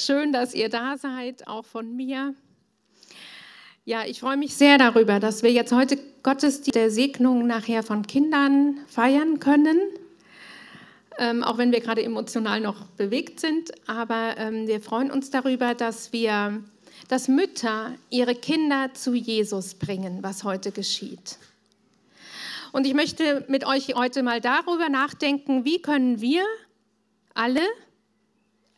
Schön, dass ihr da seid, auch von mir. Ja, ich freue mich sehr darüber, dass wir jetzt heute Gottesdienst der Segnung nachher von Kindern feiern können. Ähm, auch wenn wir gerade emotional noch bewegt sind. Aber ähm, wir freuen uns darüber, dass wir, dass Mütter ihre Kinder zu Jesus bringen, was heute geschieht. Und ich möchte mit euch heute mal darüber nachdenken, wie können wir alle,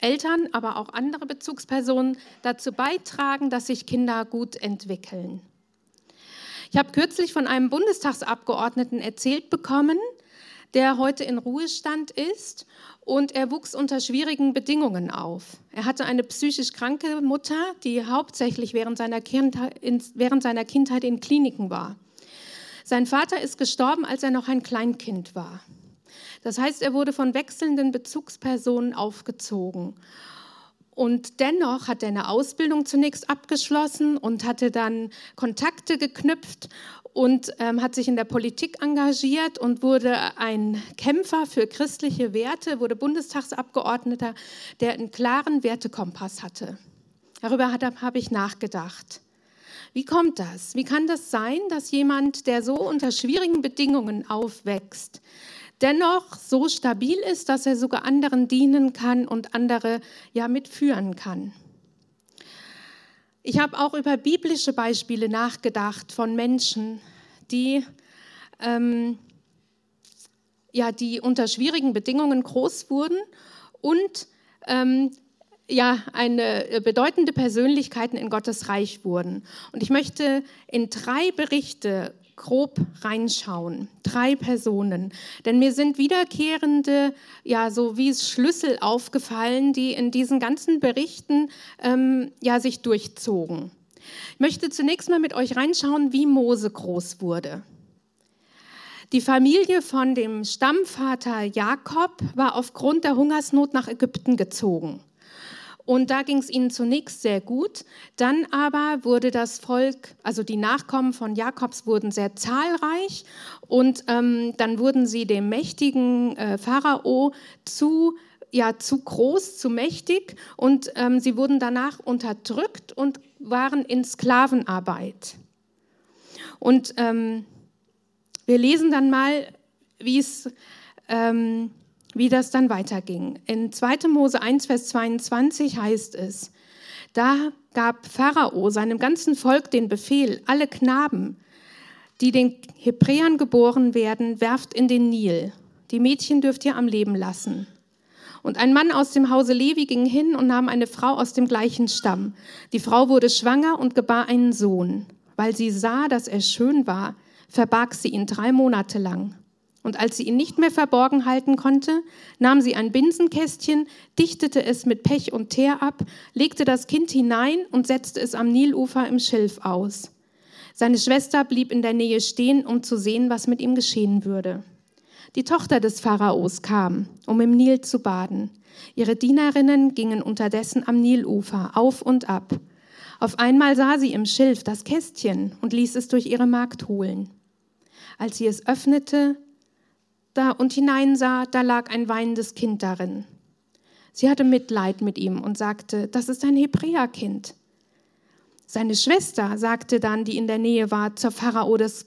Eltern, aber auch andere Bezugspersonen, dazu beitragen, dass sich Kinder gut entwickeln. Ich habe kürzlich von einem Bundestagsabgeordneten erzählt bekommen, der heute in Ruhestand ist und er wuchs unter schwierigen Bedingungen auf. Er hatte eine psychisch kranke Mutter, die hauptsächlich während seiner Kindheit in, Kliniken war. Sein Vater ist gestorben, als er noch ein Kleinkind war. Das heißt, er wurde von wechselnden Bezugspersonen aufgezogen. Und dennoch hat er eine Ausbildung zunächst abgeschlossen und hatte dann Kontakte geknüpft und ähm, hat sich in der Politik engagiert und wurde ein Kämpfer für christliche Werte, wurde Bundestagsabgeordneter, der einen klaren Wertekompass hatte. Darüber habe ich nachgedacht. Wie kommt das? Wie kann das sein, dass jemand, der so unter schwierigen Bedingungen aufwächst, dennoch so stabil ist, dass er sogar anderen dienen kann und andere ja mitführen kann? Ich habe auch über biblische Beispiele nachgedacht von Menschen, die, ähm, ja, die unter schwierigen Bedingungen groß wurden und ähm, ja, eine bedeutende Persönlichkeiten in Gottes Reich wurden. Und ich möchte in drei Berichte grob reinschauen. Drei Personen. Denn mir sind wiederkehrende, ja, so wie Schlüssel aufgefallen, die in diesen ganzen Berichten ähm, ja, sich durchzogen. Ich möchte zunächst mal mit euch reinschauen, wie Mose groß wurde. Die Familie von dem Stammvater Jakob war aufgrund der Hungersnot nach Ägypten gezogen. Und da ging es ihnen zunächst sehr gut. Dann aber wurde das Volk, also die Nachkommen von Jakobs, wurden sehr zahlreich. Und ähm, dann wurden sie dem mächtigen äh, Pharao zu ja zu groß, zu mächtig und ähm, sie wurden danach unterdrückt und waren in Sklavenarbeit. Und ähm, wir lesen dann mal, wie es ähm, wie das dann weiterging. In 2. Mose 1, Vers 22 heißt es, da gab Pharao seinem ganzen Volk den Befehl, alle Knaben, die den Hebräern geboren werden, werft in den Nil. Die Mädchen dürft ihr am Leben lassen. Und ein Mann aus dem Hause Levi ging hin und nahm eine Frau aus dem gleichen Stamm. Die Frau wurde schwanger und gebar einen Sohn. Weil sie sah, dass er schön war, verbarg sie ihn drei Monate lang. Und als sie ihn nicht mehr verborgen halten konnte, nahm sie ein Binsenkästchen, dichtete es mit Pech und Teer ab, legte das Kind hinein und setzte es am Nilufer im Schilf aus. Seine Schwester blieb in der Nähe stehen, um zu sehen, was mit ihm geschehen würde. Die Tochter des Pharaos kam, um im Nil zu baden. Ihre Dienerinnen gingen unterdessen am Nilufer auf und ab. Auf einmal sah sie im Schilf das Kästchen und ließ es durch ihre Magd holen. Als sie es öffnete, da und hineinsah, da lag ein weinendes Kind darin. Sie hatte Mitleid mit ihm und sagte, das ist ein Hebräerkind. Seine Schwester sagte dann, die in der Nähe war, zur, Pharao des,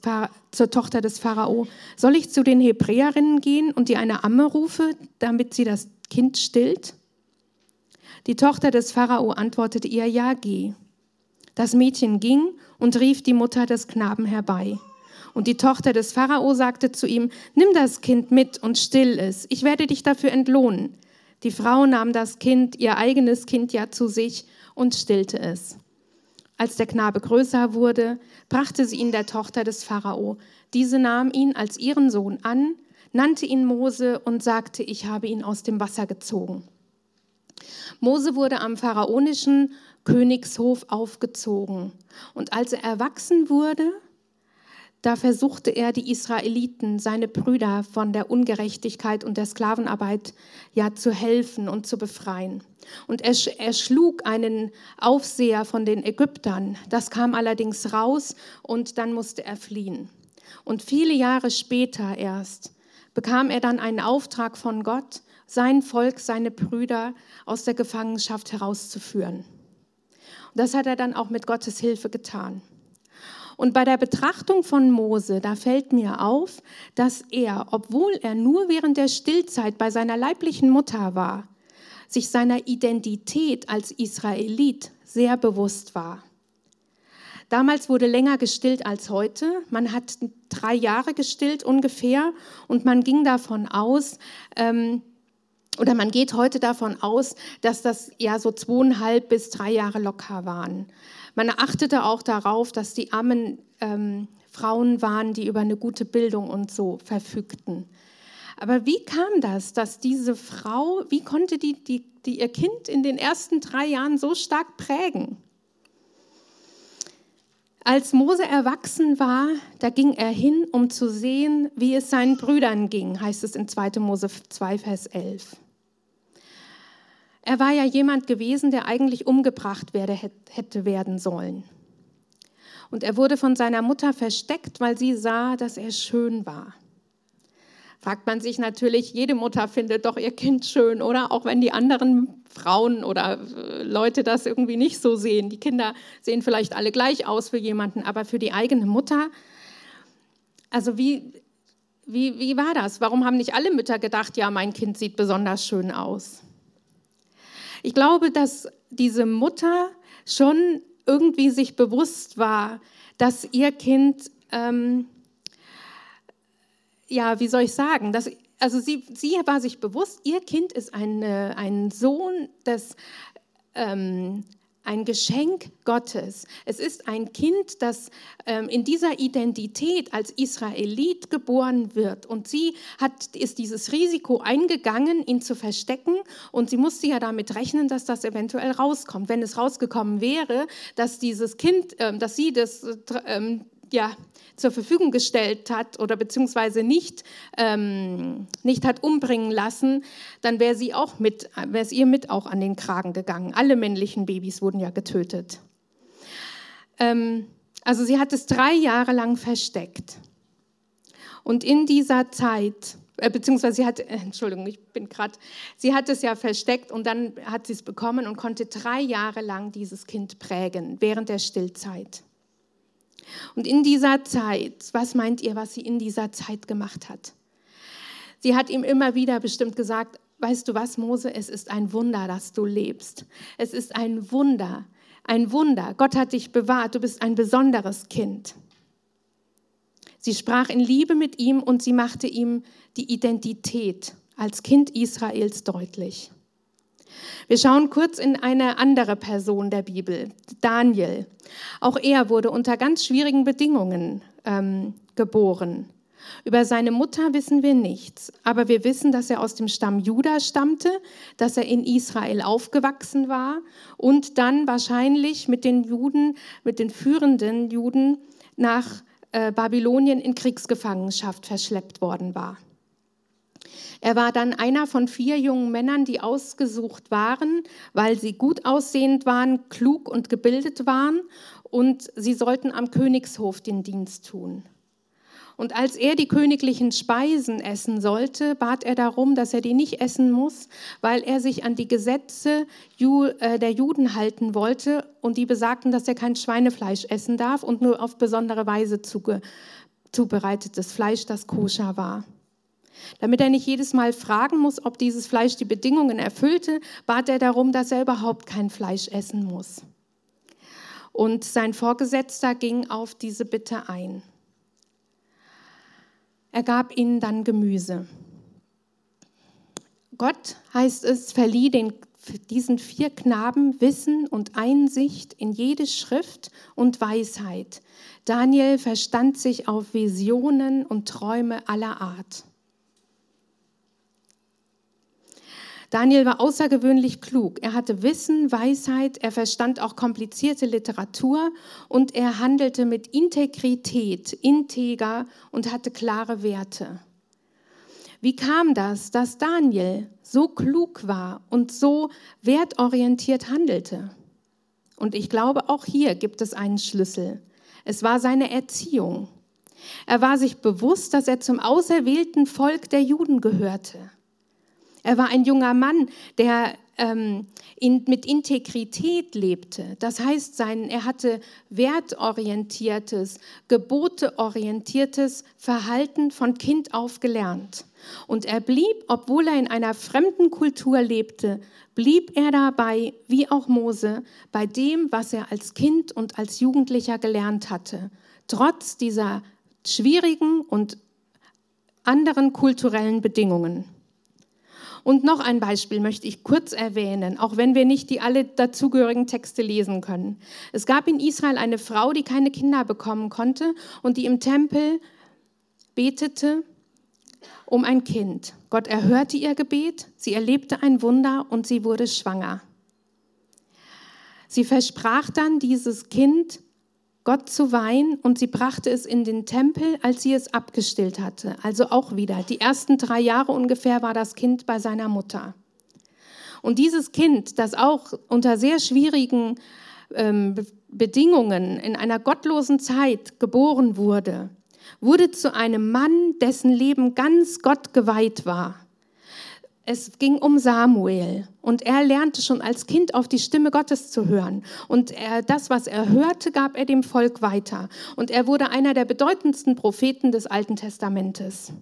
zur Tochter des Pharao, soll ich zu den Hebräerinnen gehen und dir eine Amme rufe, damit sie das Kind stillt? Die Tochter des Pharao antwortete ihr, ja, geh. Das Mädchen ging und rief die Mutter des Knaben herbei. Und die Tochter des Pharao sagte zu ihm, nimm das Kind mit und still es, ich werde dich dafür entlohnen. Die Frau nahm das Kind, ihr eigenes Kind ja zu sich und stillte es. Als der Knabe größer wurde, brachte sie ihn der Tochter des Pharao. Diese nahm ihn als ihren Sohn an, nannte ihn Mose und sagte, ich habe ihn aus dem Wasser gezogen. Mose wurde am pharaonischen Königshof aufgezogen. Und als er erwachsen wurde, da versuchte er, die Israeliten, seine Brüder, von der Ungerechtigkeit und der Sklavenarbeit ja zu helfen und zu befreien. Und er, er schlug einen Aufseher von den Ägyptern. Das kam allerdings raus und dann musste er fliehen. Und viele Jahre später erst bekam er dann einen Auftrag von Gott, sein Volk, seine Brüder aus der Gefangenschaft herauszuführen. Und das hat er dann auch mit Gottes Hilfe getan. Und bei der Betrachtung von Mose, da fällt mir auf, dass er, obwohl er nur während der Stillzeit bei seiner leiblichen Mutter war, sich seiner Identität als Israelit sehr bewusst war. Damals wurde länger gestillt als heute. Man hat drei Jahre gestillt ungefähr und man ging davon aus, ähm, oder man geht heute davon aus, dass das ja so zweieinhalb bis drei Jahre locker waren. Man achtete auch darauf, dass die armen ähm, Frauen waren, die über eine gute Bildung und so verfügten. Aber wie kam das, dass diese Frau, wie konnte die, die, die ihr Kind in den ersten drei Jahren so stark prägen? Als Mose erwachsen war, da ging er hin, um zu sehen, wie es seinen Brüdern ging, heißt es in 2. Mose 2, Vers 11. Er war ja jemand gewesen, der eigentlich umgebracht werde, hätte werden sollen. Und er wurde von seiner Mutter versteckt, weil sie sah, dass er schön war. Fragt man sich natürlich, jede Mutter findet doch ihr Kind schön, oder? Auch wenn die anderen Frauen oder äh, Leute das irgendwie nicht so sehen. Die Kinder sehen vielleicht alle gleich aus für jemanden, aber für die eigene Mutter, also wie, wie, wie war das? Warum haben nicht alle Mütter gedacht, ja, mein Kind sieht besonders schön aus? Ich glaube, dass diese Mutter schon irgendwie sich bewusst war, dass ihr Kind, ähm, ja, wie soll ich sagen, dass, also sie, sie war sich bewusst, ihr Kind ist eine, ein Sohn des ähm, ein Geschenk Gottes. Es ist ein Kind, das ähm, in dieser Identität als Israelit geboren wird. Und sie hat, ist dieses Risiko eingegangen, ihn zu verstecken. Und sie musste ja damit rechnen, dass das eventuell rauskommt. Wenn es rausgekommen wäre, dass dieses Kind, ähm, dass sie das ähm, ja, zur Verfügung gestellt hat oder beziehungsweise nicht, ähm, nicht hat umbringen lassen, dann wäre sie auch mit, wäre es ihr mit auch an den Kragen gegangen. Alle männlichen Babys wurden ja getötet. Ähm, also sie hat es drei Jahre lang versteckt. Und in dieser Zeit, äh, beziehungsweise sie hat, äh, Entschuldigung, ich bin gerade, sie hat es ja versteckt und dann hat sie es bekommen und konnte drei Jahre lang dieses Kind prägen während der Stillzeit. Und in dieser Zeit, was meint ihr, was sie in dieser Zeit gemacht hat? Sie hat ihm immer wieder bestimmt gesagt, weißt du was, Mose, es ist ein Wunder, dass du lebst. Es ist ein Wunder, ein Wunder. Gott hat dich bewahrt, du bist ein besonderes Kind. Sie sprach in Liebe mit ihm und sie machte ihm die Identität als Kind Israels deutlich. Wir schauen kurz in eine andere Person der Bibel, Daniel. Auch er wurde unter ganz schwierigen Bedingungen ähm, geboren. Über seine Mutter wissen wir nichts, aber wir wissen, dass er aus dem Stamm Juda stammte, dass er in Israel aufgewachsen war und dann wahrscheinlich mit den Juden, mit den führenden Juden nach äh, Babylonien in Kriegsgefangenschaft verschleppt worden war. Er war dann einer von vier jungen Männern, die ausgesucht waren, weil sie gut aussehend waren, klug und gebildet waren und sie sollten am Königshof den Dienst tun. Und als er die königlichen Speisen essen sollte, bat er darum, dass er die nicht essen muss, weil er sich an die Gesetze äh, der Juden halten wollte und die besagten, dass er kein Schweinefleisch essen darf und nur auf besondere Weise zubereitetes Fleisch, das koscher war. Damit er nicht jedes Mal fragen muss, ob dieses Fleisch die Bedingungen erfüllte, bat er darum, dass er überhaupt kein Fleisch essen muss. Und sein Vorgesetzter ging auf diese Bitte ein. Er gab ihnen dann Gemüse. Gott, heißt es, verlieh den, diesen vier Knaben Wissen und Einsicht in jede Schrift und Weisheit. Daniel verstand sich auf Visionen und Träume aller Art. Daniel war außergewöhnlich klug. Er hatte Wissen, Weisheit, er verstand auch komplizierte Literatur und er handelte mit Integrität, integer und hatte klare Werte. Wie kam das, dass Daniel so klug war und so wertorientiert handelte? Und ich glaube, auch hier gibt es einen Schlüssel. Es war seine Erziehung. Er war sich bewusst, dass er zum auserwählten Volk der Juden gehörte. Er war ein junger Mann, der ähm, in, mit Integrität lebte. Das heißt, sein, er hatte wertorientiertes, geboteorientiertes Verhalten von Kind auf gelernt. Und er blieb, obwohl er in einer fremden Kultur lebte, blieb er dabei, wie auch Mose, bei dem, was er als Kind und als Jugendlicher gelernt hatte, trotz dieser schwierigen und anderen kulturellen Bedingungen. Und noch ein Beispiel möchte ich kurz erwähnen, auch wenn wir nicht die alle dazugehörigen Texte lesen können. Es gab in Israel eine Frau, die keine Kinder bekommen konnte und die im Tempel betete um ein Kind. Gott erhörte ihr Gebet, sie erlebte ein Wunder und sie wurde schwanger. Sie versprach dann dieses Kind Gott zu weihen und sie brachte es in den Tempel, als sie es abgestillt hatte. Also auch wieder, die ersten drei Jahre ungefähr war das Kind bei seiner Mutter. Und dieses Kind, das auch unter sehr schwierigen ähm, Bedingungen in einer gottlosen Zeit geboren wurde, wurde zu einem Mann, dessen Leben ganz Gott geweiht war. Es ging um Samuel und er lernte schon als Kind auf die Stimme Gottes zu hören. Und er, das, was er hörte, gab er dem Volk weiter. Und er wurde einer der bedeutendsten Propheten des Alten Testamentes.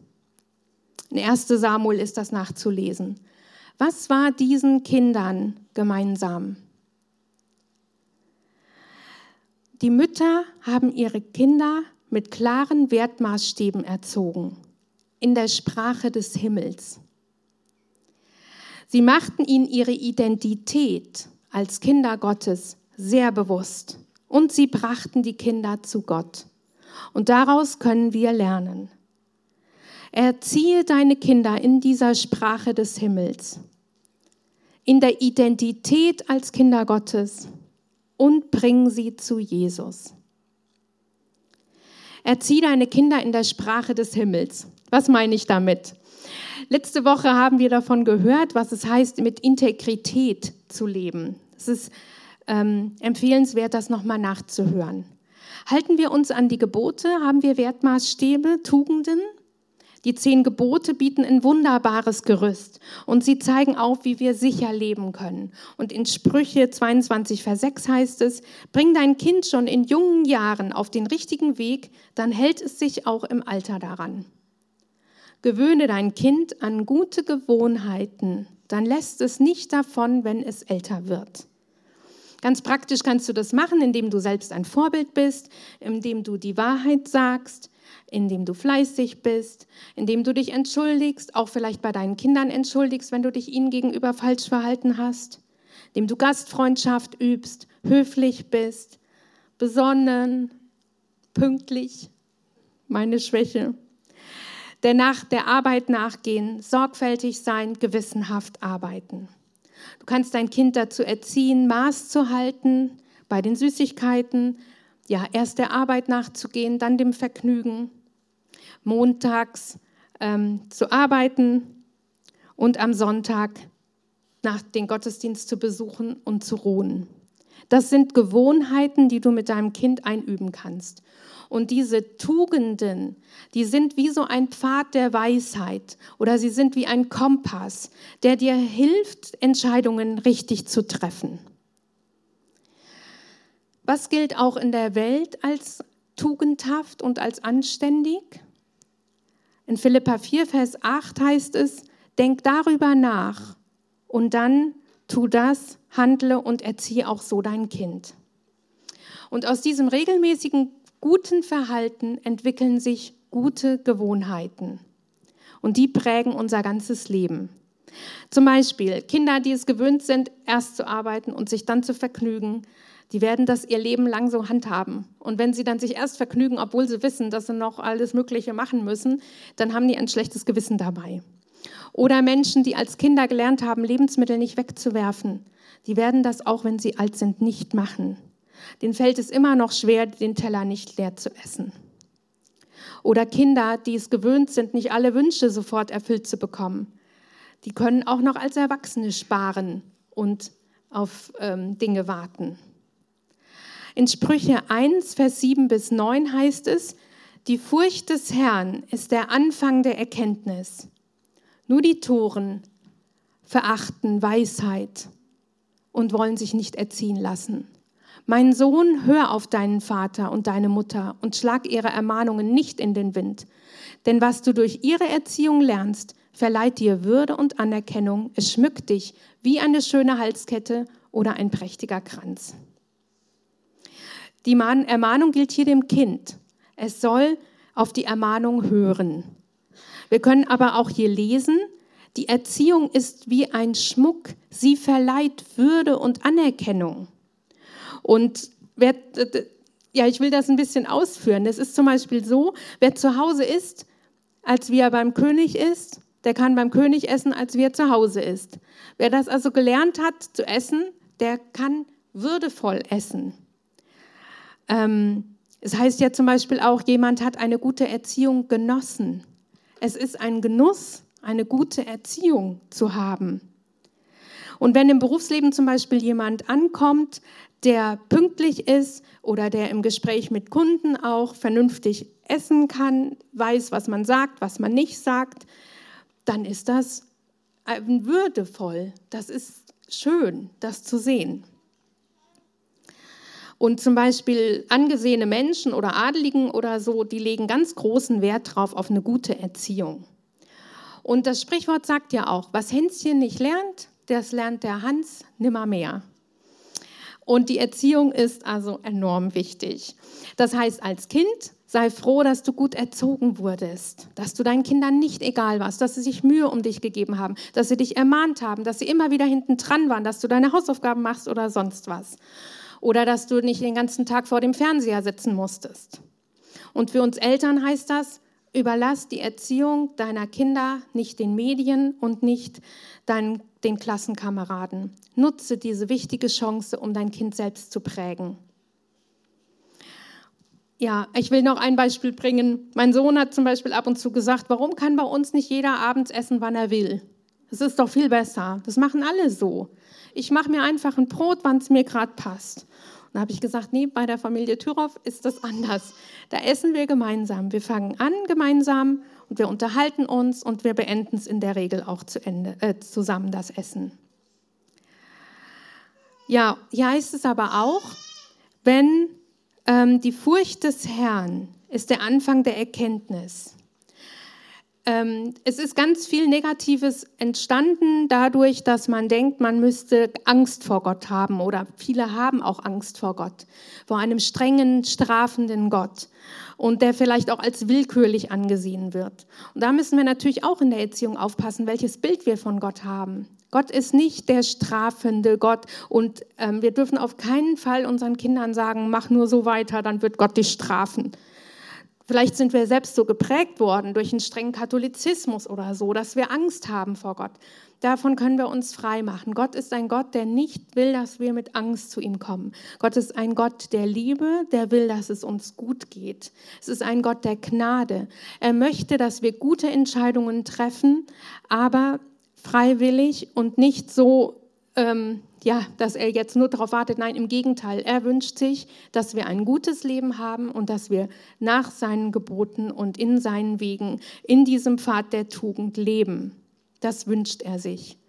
In 1 Samuel ist das nachzulesen. Was war diesen Kindern gemeinsam? Die Mütter haben ihre Kinder mit klaren Wertmaßstäben erzogen, in der Sprache des Himmels. Sie machten ihnen ihre Identität als Kinder Gottes sehr bewusst und sie brachten die Kinder zu Gott. Und daraus können wir lernen. Erziehe deine Kinder in dieser Sprache des Himmels, in der Identität als Kinder Gottes und bring sie zu Jesus. Erzieh deine Kinder in der Sprache des Himmels. Was meine ich damit? Letzte Woche haben wir davon gehört, was es heißt, mit Integrität zu leben. Es ist ähm, empfehlenswert, das nochmal nachzuhören. Halten wir uns an die Gebote? Haben wir Wertmaßstäbe, Tugenden? Die zehn Gebote bieten ein wunderbares Gerüst und sie zeigen auf, wie wir sicher leben können. Und in Sprüche 22, Vers 6 heißt es, bring dein Kind schon in jungen Jahren auf den richtigen Weg, dann hält es sich auch im Alter daran. Gewöhne dein Kind an gute Gewohnheiten, dann lässt es nicht davon, wenn es älter wird. Ganz praktisch kannst du das machen, indem du selbst ein Vorbild bist, indem du die Wahrheit sagst, indem du fleißig bist, indem du dich entschuldigst, auch vielleicht bei deinen Kindern entschuldigst, wenn du dich ihnen gegenüber falsch verhalten hast, indem du Gastfreundschaft übst, höflich bist, besonnen, pünktlich, meine Schwäche, der nach der Arbeit nachgehen, sorgfältig sein, gewissenhaft arbeiten. Du kannst dein Kind dazu erziehen, Maß zu halten bei den Süßigkeiten, ja, erst der Arbeit nachzugehen, dann dem Vergnügen, montags ähm, zu arbeiten und am Sonntag nach den Gottesdienst zu besuchen und zu ruhen. Das sind Gewohnheiten, die du mit deinem Kind einüben kannst. Und diese Tugenden, die sind wie so ein Pfad der Weisheit oder sie sind wie ein Kompass, der dir hilft, Entscheidungen richtig zu treffen. Was gilt auch in der Welt als tugendhaft und als anständig? In Philippa 4, Vers 8 heißt es, denk darüber nach und dann tu das, handle und erziehe auch so dein Kind. Und aus diesem regelmäßigen guten Verhalten entwickeln sich gute Gewohnheiten. Und die prägen unser ganzes Leben. Zum Beispiel Kinder, die es gewöhnt sind, erst zu arbeiten und sich dann zu vergnügen, die werden das ihr Leben lang so handhaben. Und wenn sie dann sich erst vergnügen, obwohl sie wissen, dass sie noch alles Mögliche machen müssen, dann haben die ein schlechtes Gewissen dabei. Oder Menschen, die als Kinder gelernt haben, Lebensmittel nicht wegzuwerfen, die werden das auch, wenn sie alt sind, nicht machen denen fällt es immer noch schwer, den Teller nicht leer zu essen. Oder Kinder, die es gewöhnt sind, nicht alle Wünsche sofort erfüllt zu bekommen. Die können auch noch als Erwachsene sparen und auf ähm, Dinge warten. In Sprüche 1, Vers 7 bis 9 heißt es, Die Furcht des Herrn ist der Anfang der Erkenntnis. Nur die Toren verachten Weisheit und wollen sich nicht erziehen lassen. Mein Sohn, hör auf deinen Vater und deine Mutter und schlag ihre Ermahnungen nicht in den Wind. Denn was du durch ihre Erziehung lernst, verleiht dir Würde und Anerkennung. Es schmückt dich wie eine schöne Halskette oder ein prächtiger Kranz. Die Ermahnung gilt hier dem Kind. Es soll auf die Ermahnung hören. Wir können aber auch hier lesen, die Erziehung ist wie ein Schmuck. Sie verleiht Würde und Anerkennung. Und wer, ja, ich will das ein bisschen ausführen. Es ist zum Beispiel so, wer zu Hause ist, als wie er beim König ist, der kann beim König essen, als wie er zu Hause ist. Wer das also gelernt hat zu essen, der kann würdevoll essen. Ähm, es heißt ja zum Beispiel auch, jemand hat eine gute Erziehung genossen. Es ist ein Genuss, eine gute Erziehung zu haben. Und wenn im Berufsleben zum Beispiel jemand ankommt, der pünktlich ist oder der im Gespräch mit Kunden auch vernünftig essen kann, weiß, was man sagt, was man nicht sagt, dann ist das würdevoll. Das ist schön, das zu sehen. Und zum Beispiel angesehene Menschen oder Adeligen oder so, die legen ganz großen Wert drauf auf eine gute Erziehung. Und das Sprichwort sagt ja auch, was Hänschen nicht lernt, das lernt der Hans nimmermehr. Und die Erziehung ist also enorm wichtig. Das heißt, als Kind sei froh, dass du gut erzogen wurdest, dass du deinen Kindern nicht egal warst, dass sie sich Mühe um dich gegeben haben, dass sie dich ermahnt haben, dass sie immer wieder hinten dran waren, dass du deine Hausaufgaben machst oder sonst was. Oder dass du nicht den ganzen Tag vor dem Fernseher sitzen musstest. Und für uns Eltern heißt das, Überlass die Erziehung deiner Kinder nicht den Medien und nicht deinen, den Klassenkameraden. Nutze diese wichtige Chance, um dein Kind selbst zu prägen. Ja, ich will noch ein Beispiel bringen. Mein Sohn hat zum Beispiel ab und zu gesagt, warum kann bei uns nicht jeder abends essen, wann er will? Das ist doch viel besser. Das machen alle so. Ich mache mir einfach ein Brot, wann es mir gerade passt. Und da habe ich gesagt, nee, bei der Familie Thüroff ist das anders. Da essen wir gemeinsam. Wir fangen an gemeinsam wir unterhalten uns und wir beenden es in der Regel auch zu Ende, äh, zusammen, das Essen. Ja, hier heißt es aber auch, wenn ähm, die Furcht des Herrn ist der Anfang der Erkenntnis. Ähm, es ist ganz viel Negatives entstanden dadurch, dass man denkt, man müsste Angst vor Gott haben oder viele haben auch Angst vor Gott, vor einem strengen, strafenden Gott und der vielleicht auch als willkürlich angesehen wird. Und da müssen wir natürlich auch in der Erziehung aufpassen, welches Bild wir von Gott haben. Gott ist nicht der strafende Gott und ähm, wir dürfen auf keinen Fall unseren Kindern sagen, mach nur so weiter, dann wird Gott dich strafen. Vielleicht sind wir selbst so geprägt worden durch einen strengen Katholizismus oder so, dass wir Angst haben vor Gott. Davon können wir uns frei machen. Gott ist ein Gott, der nicht will, dass wir mit Angst zu ihm kommen. Gott ist ein Gott der Liebe, der will, dass es uns gut geht. Es ist ein Gott der Gnade. Er möchte, dass wir gute Entscheidungen treffen, aber freiwillig und nicht so ähm, ja, dass er jetzt nur darauf wartet. Nein, im Gegenteil. Er wünscht sich, dass wir ein gutes Leben haben und dass wir nach seinen Geboten und in seinen Wegen in diesem Pfad der Tugend leben. Das wünscht er sich.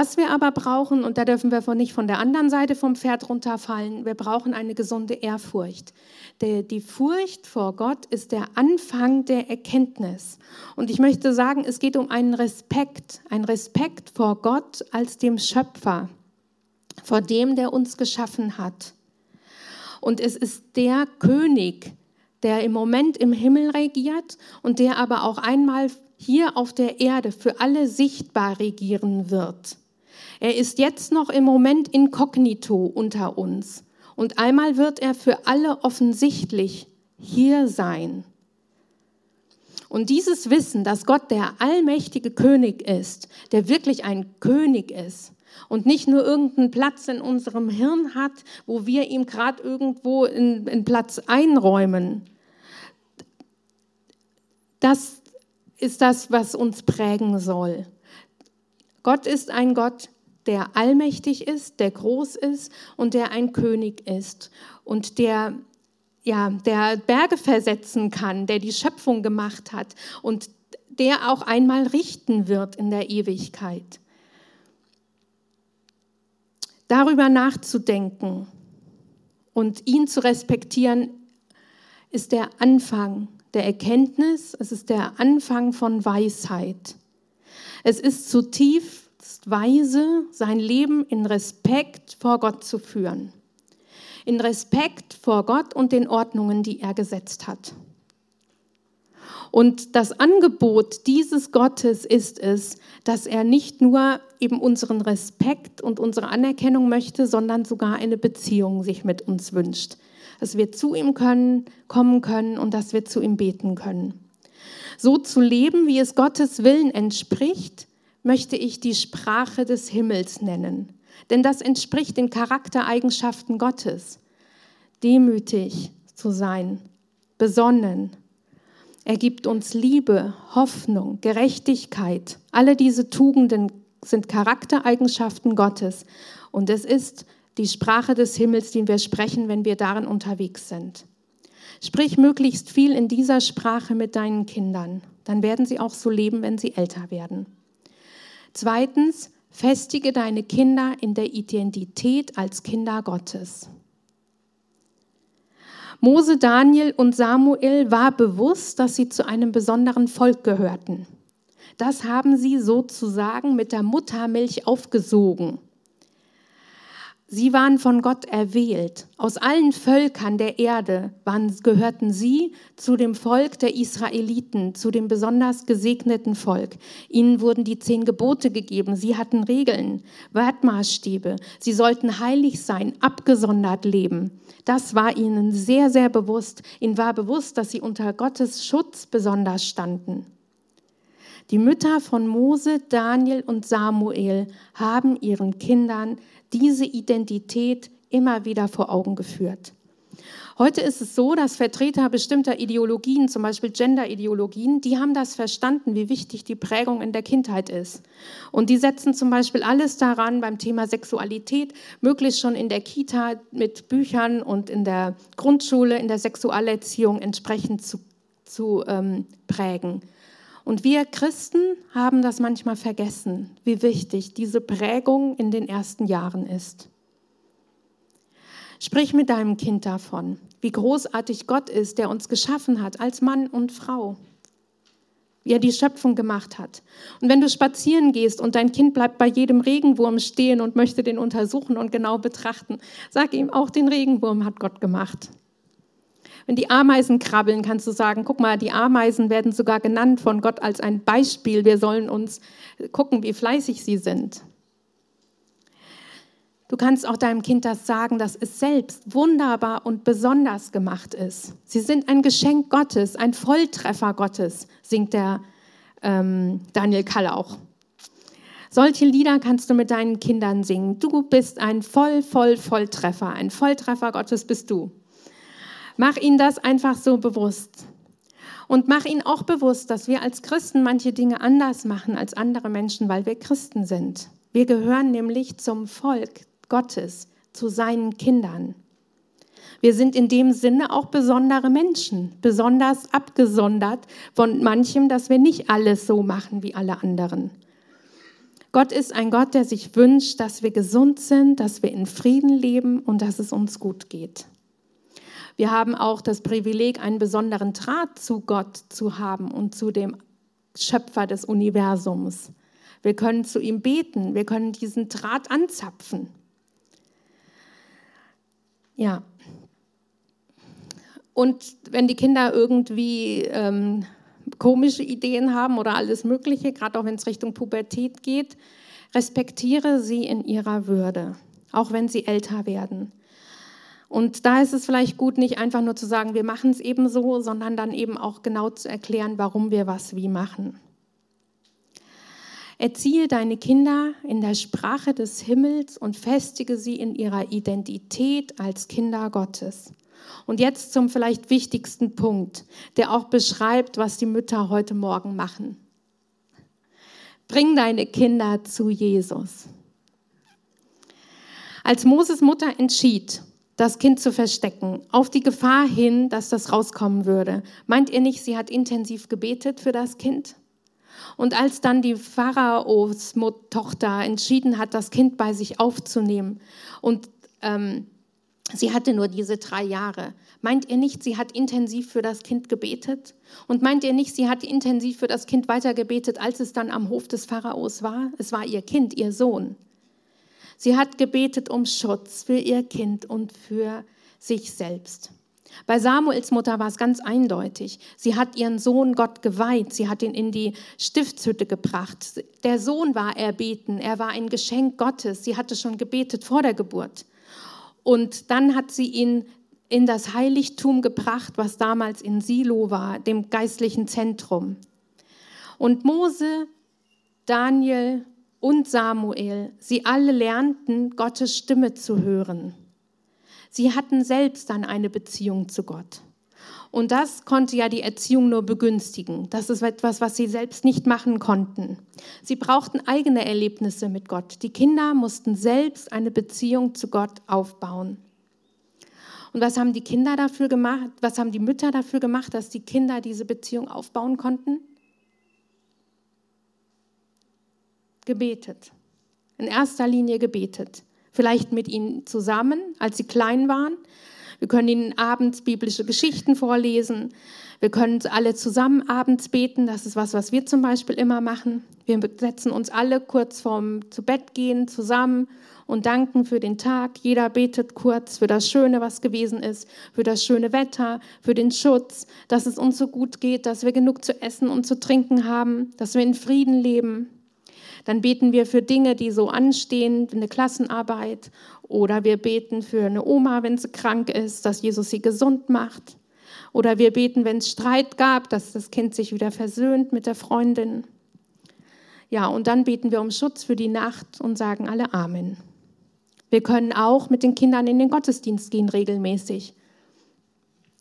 Was wir aber brauchen, und da dürfen wir nicht von der anderen Seite vom Pferd runterfallen, wir brauchen eine gesunde Ehrfurcht. Die Furcht vor Gott ist der Anfang der Erkenntnis. Und ich möchte sagen, es geht um einen Respekt, einen Respekt vor Gott als dem Schöpfer vor dem, der uns geschaffen hat. Und es ist der König, der im Moment im Himmel regiert und der aber auch einmal hier auf der Erde für alle sichtbar regieren wird. Er ist jetzt noch im Moment inkognito unter uns und einmal wird er für alle offensichtlich hier sein. Und dieses Wissen, dass Gott der allmächtige König ist, der wirklich ein König ist, und nicht nur irgendeinen Platz in unserem Hirn hat, wo wir ihm gerade irgendwo einen Platz einräumen. Das ist das, was uns prägen soll. Gott ist ein Gott, der allmächtig ist, der groß ist und der ein König ist und der ja, der Berge versetzen kann, der die Schöpfung gemacht hat und der auch einmal richten wird in der Ewigkeit. Darüber nachzudenken und ihn zu respektieren, ist der Anfang der Erkenntnis, es ist der Anfang von Weisheit. Es ist zutiefst weise, sein Leben in Respekt vor Gott zu führen. In Respekt vor Gott und den Ordnungen, die er gesetzt hat. Und das Angebot dieses Gottes ist es, dass er nicht nur eben unseren Respekt und unsere Anerkennung möchte, sondern sogar eine Beziehung sich mit uns wünscht. Dass wir zu ihm können, kommen können und dass wir zu ihm beten können. So zu leben, wie es Gottes Willen entspricht, möchte ich die Sprache des Himmels nennen. Denn das entspricht den Charaktereigenschaften Gottes. Demütig zu sein, besonnen, er gibt uns Liebe, Hoffnung, Gerechtigkeit. Alle diese Tugenden sind Charaktereigenschaften Gottes. Und es ist die Sprache des Himmels, die wir sprechen, wenn wir darin unterwegs sind. Sprich möglichst viel in dieser Sprache mit deinen Kindern. Dann werden sie auch so leben, wenn sie älter werden. Zweitens, festige deine Kinder in der Identität als Kinder Gottes. Mose, Daniel und Samuel war bewusst, dass sie zu einem besonderen Volk gehörten. Das haben sie sozusagen mit der Muttermilch aufgesogen. Sie waren von Gott erwählt. Aus allen Völkern der Erde waren, gehörten sie zu dem Volk der Israeliten, zu dem besonders gesegneten Volk. Ihnen wurden die zehn Gebote gegeben. Sie hatten Regeln, Wertmaßstäbe. Sie sollten heilig sein, abgesondert leben. Das war ihnen sehr, sehr bewusst. Ihnen war bewusst, dass sie unter Gottes Schutz besonders standen. Die Mütter von Mose, Daniel und Samuel haben ihren Kindern diese Identität immer wieder vor Augen geführt. Heute ist es so, dass Vertreter bestimmter Ideologien, zum Beispiel Gender-Ideologien, die haben das verstanden, wie wichtig die Prägung in der Kindheit ist. Und die setzen zum Beispiel alles daran, beim Thema Sexualität, möglichst schon in der Kita mit Büchern und in der Grundschule, in der Sexualerziehung entsprechend zu, zu ähm, prägen. Und wir Christen haben das manchmal vergessen, wie wichtig diese Prägung in den ersten Jahren ist. Sprich mit deinem Kind davon, wie großartig Gott ist, der uns geschaffen hat als Mann und Frau, wie er die Schöpfung gemacht hat. Und wenn du spazieren gehst und dein Kind bleibt bei jedem Regenwurm stehen und möchte den untersuchen und genau betrachten, sag ihm, auch den Regenwurm hat Gott gemacht. Wenn die Ameisen krabbeln, kannst du sagen, guck mal, die Ameisen werden sogar genannt von Gott als ein Beispiel. Wir sollen uns gucken, wie fleißig sie sind. Du kannst auch deinem Kind das sagen, dass es selbst wunderbar und besonders gemacht ist. Sie sind ein Geschenk Gottes, ein Volltreffer Gottes, singt der ähm, Daniel Kalle auch. Solche Lieder kannst du mit deinen Kindern singen. Du bist ein voll, voll, Volltreffer. Ein Volltreffer Gottes bist du. Mach ihnen das einfach so bewusst. Und mach ihnen auch bewusst, dass wir als Christen manche Dinge anders machen als andere Menschen, weil wir Christen sind. Wir gehören nämlich zum Volk Gottes, zu seinen Kindern. Wir sind in dem Sinne auch besondere Menschen, besonders abgesondert von manchem, dass wir nicht alles so machen wie alle anderen. Gott ist ein Gott, der sich wünscht, dass wir gesund sind, dass wir in Frieden leben und dass es uns gut geht. Wir haben auch das Privileg, einen besonderen Draht zu Gott zu haben und zu dem Schöpfer des Universums. Wir können zu ihm beten, wir können diesen Draht anzapfen. Ja. Und wenn die Kinder irgendwie ähm, komische Ideen haben oder alles Mögliche, gerade auch wenn es Richtung Pubertät geht, respektiere sie in ihrer Würde, auch wenn sie älter werden. Und da ist es vielleicht gut, nicht einfach nur zu sagen, wir machen es eben so, sondern dann eben auch genau zu erklären, warum wir was wie machen. Erziehe deine Kinder in der Sprache des Himmels und festige sie in ihrer Identität als Kinder Gottes. Und jetzt zum vielleicht wichtigsten Punkt, der auch beschreibt, was die Mütter heute Morgen machen. Bring deine Kinder zu Jesus. Als Moses Mutter entschied, das Kind zu verstecken, auf die Gefahr hin, dass das rauskommen würde. Meint ihr nicht, sie hat intensiv gebetet für das Kind? Und als dann die Pharaos Tochter entschieden hat, das Kind bei sich aufzunehmen und ähm, sie hatte nur diese drei Jahre, meint ihr nicht, sie hat intensiv für das Kind gebetet? Und meint ihr nicht, sie hat intensiv für das Kind weiter gebetet, als es dann am Hof des Pharaos war? Es war ihr Kind, ihr Sohn. Sie hat gebetet um Schutz für ihr Kind und für sich selbst. Bei Samuels Mutter war es ganz eindeutig. Sie hat ihren Sohn Gott geweiht. Sie hat ihn in die Stiftshütte gebracht. Der Sohn war erbeten. Er war ein Geschenk Gottes. Sie hatte schon gebetet vor der Geburt. Und dann hat sie ihn in das Heiligtum gebracht, was damals in Silo war, dem geistlichen Zentrum. Und Mose, Daniel und Samuel, sie alle lernten, Gottes Stimme zu hören. Sie hatten selbst dann eine Beziehung zu Gott. Und das konnte ja die Erziehung nur begünstigen. Das ist etwas, was sie selbst nicht machen konnten. Sie brauchten eigene Erlebnisse mit Gott. Die Kinder mussten selbst eine Beziehung zu Gott aufbauen. Und was haben die Kinder dafür gemacht? Was haben die Mütter dafür gemacht, dass die Kinder diese Beziehung aufbauen konnten? Gebetet. In erster Linie gebetet. Vielleicht mit ihnen zusammen, als sie klein waren. Wir können ihnen abends biblische Geschichten vorlesen. Wir können alle zusammen abends beten. Das ist was, was wir zum Beispiel immer machen. Wir setzen uns alle kurz vorm zu Bett gehen zusammen und danken für den Tag. Jeder betet kurz für das Schöne, was gewesen ist, für das schöne Wetter, für den Schutz, dass es uns so gut geht, dass wir genug zu essen und zu trinken haben, dass wir in Frieden leben. Dann beten wir für Dinge, die so anstehen, eine Klassenarbeit oder wir beten für eine Oma, wenn sie krank ist, dass Jesus sie gesund macht. Oder wir beten, wenn es Streit gab, dass das Kind sich wieder versöhnt mit der Freundin. Ja, und dann beten wir um Schutz für die Nacht und sagen alle Amen. Wir können auch mit den Kindern in den Gottesdienst gehen regelmäßig.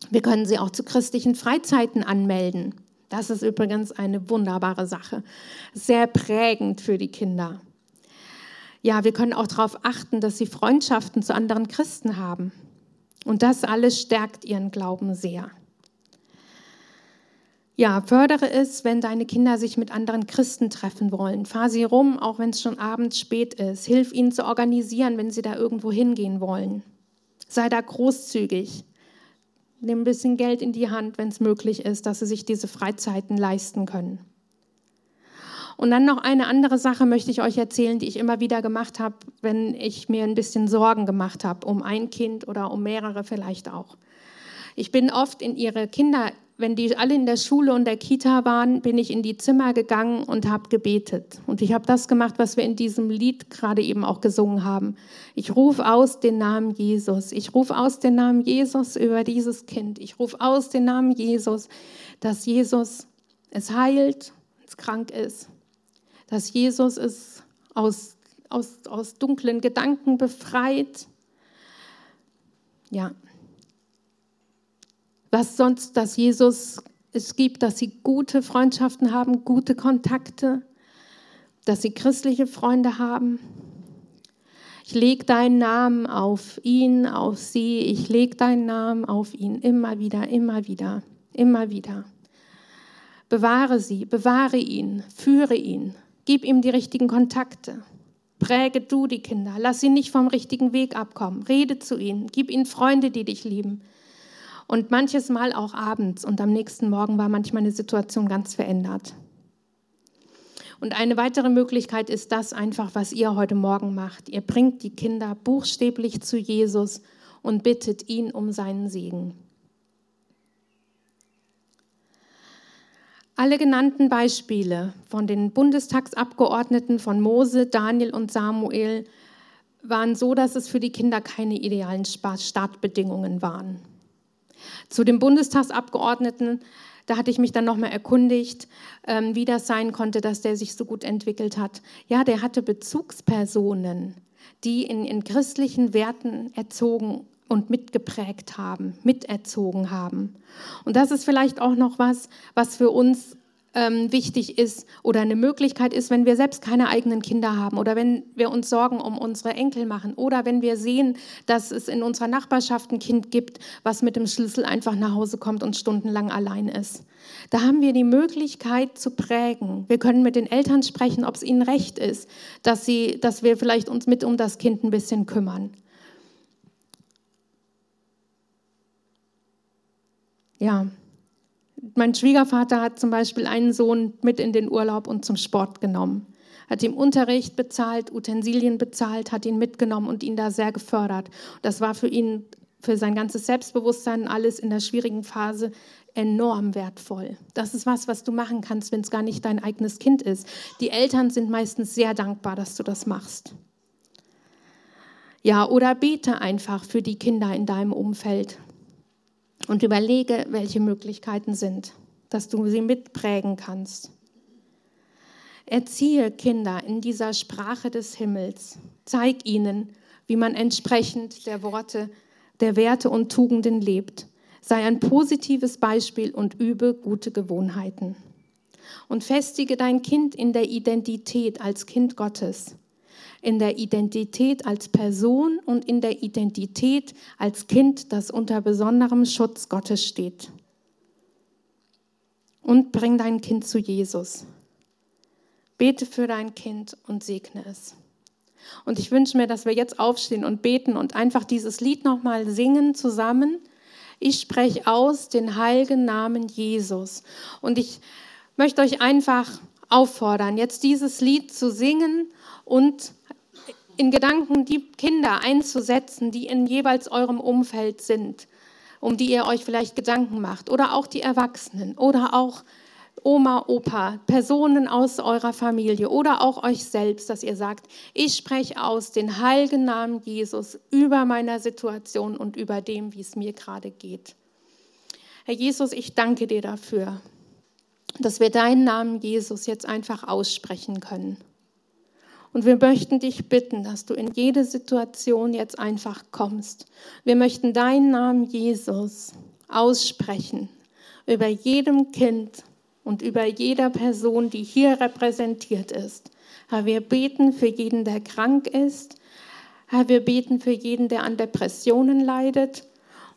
Wir können sie auch zu christlichen Freizeiten anmelden. Das ist übrigens eine wunderbare Sache, sehr prägend für die Kinder. Ja, wir können auch darauf achten, dass sie Freundschaften zu anderen Christen haben. Und das alles stärkt ihren Glauben sehr. Ja, fördere es, wenn deine Kinder sich mit anderen Christen treffen wollen. Fahr sie rum, auch wenn es schon abends spät ist. Hilf ihnen zu organisieren, wenn sie da irgendwo hingehen wollen. Sei da großzügig. Nimm ein bisschen Geld in die Hand, wenn es möglich ist, dass sie sich diese Freizeiten leisten können. Und dann noch eine andere Sache möchte ich euch erzählen, die ich immer wieder gemacht habe, wenn ich mir ein bisschen Sorgen gemacht habe, um ein Kind oder um mehrere vielleicht auch. Ich bin oft in ihre Kinder wenn die alle in der Schule und der Kita waren, bin ich in die Zimmer gegangen und habe gebetet. Und ich habe das gemacht, was wir in diesem Lied gerade eben auch gesungen haben. Ich rufe aus den Namen Jesus. Ich rufe aus den Namen Jesus über dieses Kind. Ich rufe aus den Namen Jesus, dass Jesus es heilt, es krank ist. Dass Jesus es aus, aus, aus dunklen Gedanken befreit. Ja, was sonst, dass Jesus es gibt, dass sie gute Freundschaften haben, gute Kontakte, dass sie christliche Freunde haben. Ich lege deinen Namen auf ihn, auf sie. Ich lege deinen Namen auf ihn immer wieder, immer wieder, immer wieder. Bewahre sie, bewahre ihn, führe ihn, gib ihm die richtigen Kontakte. Präge du die Kinder, lass sie nicht vom richtigen Weg abkommen. Rede zu ihnen, gib ihnen Freunde, die dich lieben. Und manches Mal auch abends und am nächsten Morgen war manchmal eine Situation ganz verändert. Und eine weitere Möglichkeit ist das einfach, was ihr heute Morgen macht. Ihr bringt die Kinder buchstäblich zu Jesus und bittet ihn um seinen Segen. Alle genannten Beispiele von den Bundestagsabgeordneten von Mose, Daniel und Samuel waren so, dass es für die Kinder keine idealen Startbedingungen waren. Zu dem Bundestagsabgeordneten, da hatte ich mich dann nochmal erkundigt, ähm, wie das sein konnte, dass der sich so gut entwickelt hat. Ja, der hatte Bezugspersonen, die in, in christlichen Werten erzogen und mitgeprägt haben, miterzogen haben. Und das ist vielleicht auch noch was, was für uns ähm, wichtig ist oder eine Möglichkeit ist, wenn wir selbst keine eigenen Kinder haben oder wenn wir uns Sorgen um unsere Enkel machen oder wenn wir sehen, dass es in unserer Nachbarschaft ein Kind gibt, was mit dem Schlüssel einfach nach Hause kommt und stundenlang allein ist. Da haben wir die Möglichkeit zu prägen. Wir können mit den Eltern sprechen, ob es ihnen recht ist, dass, sie, dass wir vielleicht uns mit um das Kind ein bisschen kümmern. Ja, mein Schwiegervater hat zum Beispiel einen Sohn mit in den Urlaub und zum Sport genommen, hat ihm Unterricht bezahlt, Utensilien bezahlt, hat ihn mitgenommen und ihn da sehr gefördert. Das war für ihn, für sein ganzes Selbstbewusstsein, alles in der schwierigen Phase enorm wertvoll. Das ist was, was du machen kannst, wenn es gar nicht dein eigenes Kind ist. Die Eltern sind meistens sehr dankbar, dass du das machst. Ja, oder bete einfach für die Kinder in deinem Umfeld und überlege, welche Möglichkeiten sind, dass du sie mitprägen kannst. Erziehe Kinder in dieser Sprache des Himmels. Zeig ihnen, wie man entsprechend der Worte, der Werte und Tugenden lebt. Sei ein positives Beispiel und übe gute Gewohnheiten. Und festige dein Kind in der Identität als Kind Gottes in der Identität als Person und in der Identität als Kind, das unter besonderem Schutz Gottes steht. Und bring dein Kind zu Jesus. Bete für dein Kind und segne es. Und ich wünsche mir, dass wir jetzt aufstehen und beten und einfach dieses Lied nochmal singen zusammen. Ich spreche aus den heiligen Namen Jesus. Und ich möchte euch einfach auffordern, jetzt dieses Lied zu singen und in Gedanken die Kinder einzusetzen, die in jeweils eurem Umfeld sind, um die ihr euch vielleicht Gedanken macht, oder auch die Erwachsenen oder auch Oma, Opa, Personen aus eurer Familie oder auch euch selbst, dass ihr sagt, ich spreche aus den heiligen Namen Jesus über meiner Situation und über dem, wie es mir gerade geht. Herr Jesus, ich danke dir dafür, dass wir deinen Namen Jesus jetzt einfach aussprechen können. Und wir möchten dich bitten, dass du in jede Situation jetzt einfach kommst. Wir möchten deinen Namen Jesus aussprechen über jedem Kind und über jeder Person, die hier repräsentiert ist. Herr, wir beten für jeden, der krank ist. Herr, wir beten für jeden, der an Depressionen leidet.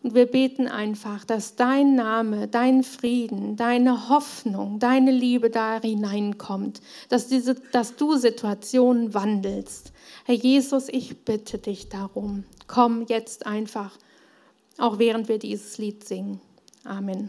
Und wir beten einfach, dass dein Name, dein Frieden, deine Hoffnung, deine Liebe da hineinkommt, dass, diese, dass du Situationen wandelst. Herr Jesus, ich bitte dich darum. Komm jetzt einfach, auch während wir dieses Lied singen. Amen.